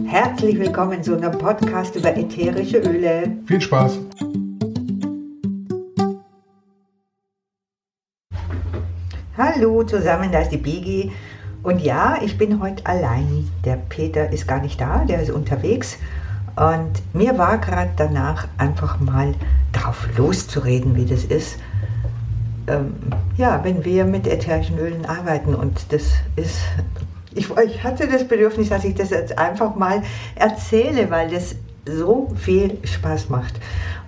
Herzlich willkommen zu einem Podcast über ätherische Öle. Viel Spaß! Hallo zusammen, da ist die Bigi. Und ja, ich bin heute allein. Der Peter ist gar nicht da, der ist unterwegs. Und mir war gerade danach einfach mal drauf loszureden, wie das ist. Ähm, ja, wenn wir mit ätherischen Ölen arbeiten und das ist, ich, ich hatte das Bedürfnis, dass ich das jetzt einfach mal erzähle, weil das so viel Spaß macht.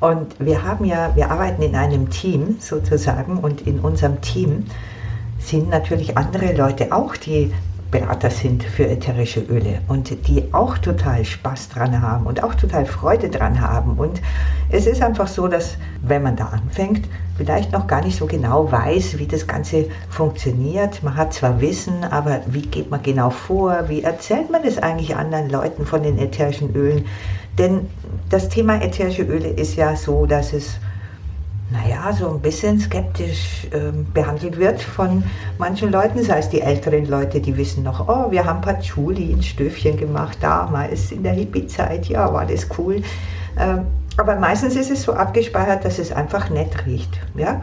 Und wir haben ja, wir arbeiten in einem Team sozusagen und in unserem Team sind natürlich andere Leute auch, die Berater sind für ätherische Öle und die auch total Spaß dran haben und auch total Freude dran haben. Und es ist einfach so, dass wenn man da anfängt, vielleicht noch gar nicht so genau weiß, wie das Ganze funktioniert. Man hat zwar Wissen, aber wie geht man genau vor? Wie erzählt man es eigentlich anderen Leuten von den ätherischen Ölen? Denn das Thema ätherische Öle ist ja so, dass es naja, so ein bisschen skeptisch äh, behandelt wird von manchen Leuten, sei es die älteren Leute, die wissen noch, oh, wir haben Patchouli in Stöfchen gemacht, damals in der Hippie-Zeit, ja, war das cool. Ähm, aber meistens ist es so abgespeichert, dass es einfach nett riecht. Ja?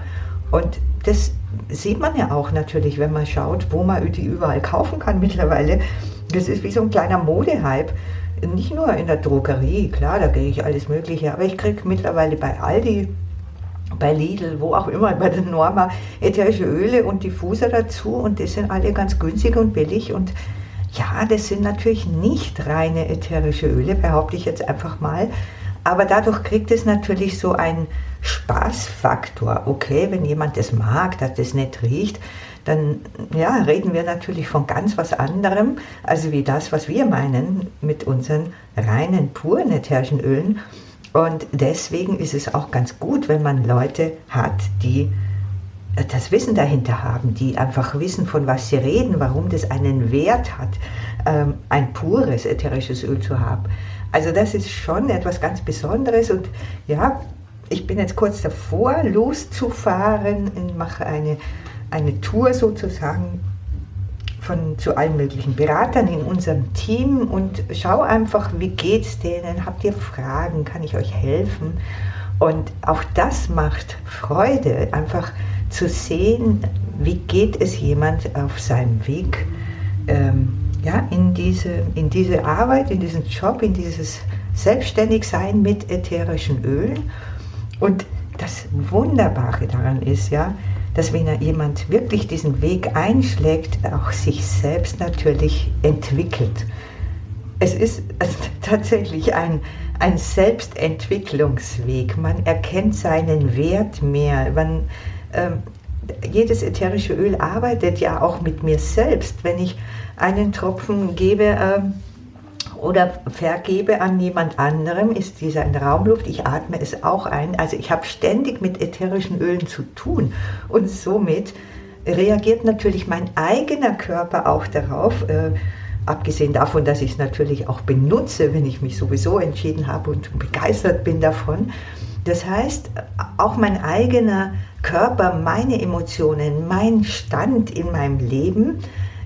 Und das sieht man ja auch natürlich, wenn man schaut, wo man die überall kaufen kann mittlerweile. Das ist wie so ein kleiner Modehype. Nicht nur in der Drogerie, klar, da kriege ich alles Mögliche, aber ich kriege mittlerweile bei Aldi bei Lidl, wo auch immer, bei der Norma, ätherische Öle und Diffuser dazu und die sind alle ganz günstig und billig und ja, das sind natürlich nicht reine ätherische Öle, behaupte ich jetzt einfach mal, aber dadurch kriegt es natürlich so einen Spaßfaktor. Okay, wenn jemand das mag, dass das nicht riecht, dann ja, reden wir natürlich von ganz was anderem, also wie das, was wir meinen mit unseren reinen, puren ätherischen Ölen. Und deswegen ist es auch ganz gut, wenn man Leute hat, die äh, das Wissen dahinter haben, die einfach wissen, von was sie reden, warum das einen Wert hat, ähm, ein pures ätherisches Öl zu haben. Also das ist schon etwas ganz Besonderes und ja, ich bin jetzt kurz davor, loszufahren und mache eine, eine Tour sozusagen von, zu allen möglichen Beratern in unserem Team und schau einfach, wie geht's denen? Habt ihr Fragen? Kann ich euch helfen? Und auch das macht Freude, einfach zu sehen, wie geht es jemand auf seinem Weg ähm, ja, in, diese, in diese Arbeit, in diesen Job, in dieses Selbstständigsein mit ätherischen Ölen. Und das Wunderbare daran ist ja, dass wenn jemand wirklich diesen Weg einschlägt, auch sich selbst natürlich entwickelt. Es ist tatsächlich ein, ein Selbstentwicklungsweg. Man erkennt seinen Wert mehr. Man, ähm, jedes ätherische Öl arbeitet ja auch mit mir selbst. Wenn ich einen Tropfen gebe, ähm, oder vergebe an jemand anderem, ist dieser in Raumluft, ich atme es auch ein. Also ich habe ständig mit ätherischen Ölen zu tun und somit reagiert natürlich mein eigener Körper auch darauf, äh, abgesehen davon, dass ich es natürlich auch benutze, wenn ich mich sowieso entschieden habe und begeistert bin davon. Das heißt, auch mein eigener Körper, meine Emotionen, mein Stand in meinem Leben,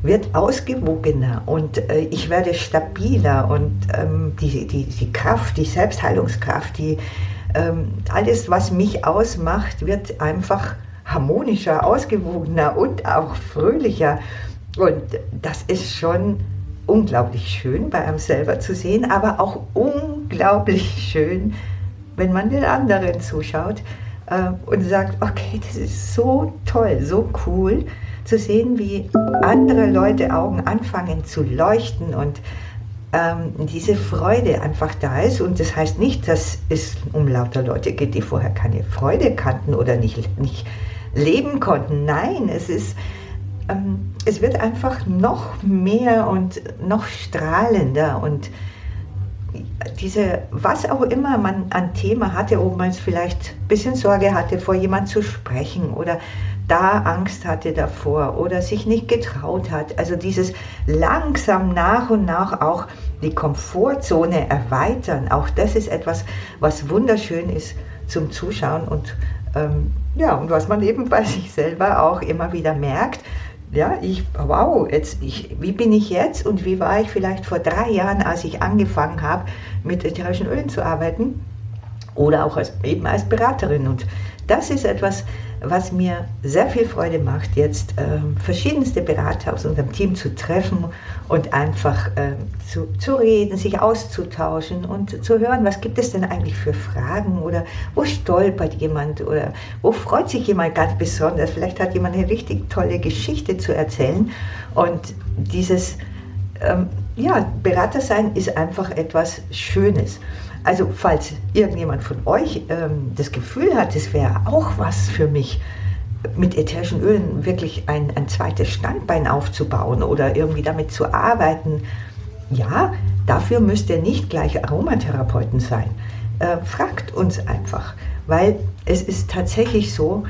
wird ausgewogener und äh, ich werde stabiler und ähm, die, die, die Kraft, die Selbstheilungskraft, die, ähm, alles, was mich ausmacht, wird einfach harmonischer, ausgewogener und auch fröhlicher. Und das ist schon unglaublich schön bei einem selber zu sehen, aber auch unglaublich schön, wenn man den anderen zuschaut äh, und sagt, okay, das ist so toll, so cool zu sehen, wie andere Leute Augen anfangen zu leuchten und ähm, diese Freude einfach da ist. Und das heißt nicht, dass es um lauter Leute geht, die vorher keine Freude kannten oder nicht, nicht leben konnten. Nein, es ist, ähm, es wird einfach noch mehr und noch strahlender und diese, was auch immer man an Thema hatte, ob man es vielleicht ein bisschen Sorge hatte, vor jemand zu sprechen oder da Angst hatte davor oder sich nicht getraut hat. Also dieses langsam nach und nach auch die Komfortzone erweitern, auch das ist etwas, was wunderschön ist zum Zuschauen und ähm, ja, und was man eben bei sich selber auch immer wieder merkt, ja, ich, wow, jetzt, ich, wie bin ich jetzt und wie war ich vielleicht vor drei Jahren, als ich angefangen habe, mit ätherischen Ölen zu arbeiten oder auch als, eben als Beraterin. Und das ist etwas, was mir sehr viel Freude macht, jetzt ähm, verschiedenste Berater aus unserem Team zu treffen und einfach ähm, zu, zu reden, sich auszutauschen und zu hören, was gibt es denn eigentlich für Fragen oder wo stolpert jemand oder wo freut sich jemand ganz besonders. Vielleicht hat jemand eine richtig tolle Geschichte zu erzählen und dieses ähm, ja, Berater ist einfach etwas Schönes. Also falls irgendjemand von euch ähm, das Gefühl hat, es wäre auch was für mich, mit ätherischen Ölen wirklich ein, ein zweites Standbein aufzubauen oder irgendwie damit zu arbeiten, ja, dafür müsst ihr nicht gleich Aromatherapeuten sein. Äh, fragt uns einfach, weil es ist tatsächlich so,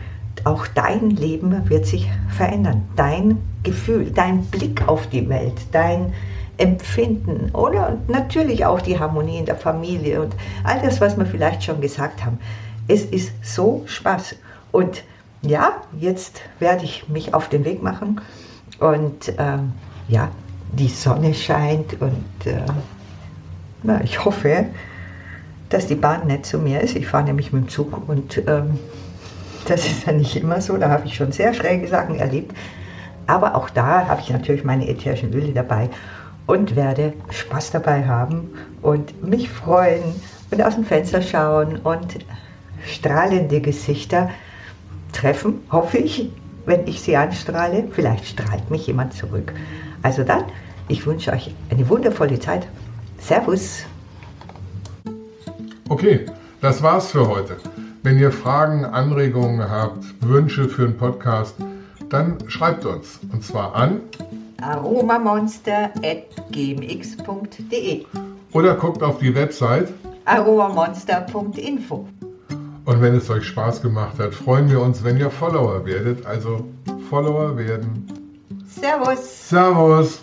auch dein Leben wird sich verändern. Dein Gefühl, dein Blick auf die Welt, dein, Empfinden oder natürlich auch die Harmonie in der Familie und all das, was wir vielleicht schon gesagt haben. Es ist so Spaß. Und ja, jetzt werde ich mich auf den Weg machen und ähm, ja, die Sonne scheint und äh, na, ich hoffe, dass die Bahn nett zu mir ist. Ich fahre nämlich mit dem Zug und ähm, das ist ja nicht immer so. Da habe ich schon sehr schräge Sachen erlebt. Aber auch da habe ich natürlich meine ätherischen Öle dabei und werde Spaß dabei haben und mich freuen und aus dem Fenster schauen und strahlende Gesichter treffen, hoffe ich, wenn ich sie anstrahle. Vielleicht strahlt mich jemand zurück. Also dann, ich wünsche euch eine wundervolle Zeit. Servus. Okay, das war's für heute. Wenn ihr Fragen, Anregungen habt, Wünsche für einen Podcast, dann schreibt uns. Und zwar an aromamonster.gmx.de oder guckt auf die Website aromamonster.info. Und wenn es euch Spaß gemacht hat, freuen wir uns, wenn ihr Follower werdet. Also Follower werden. Servus. Servus.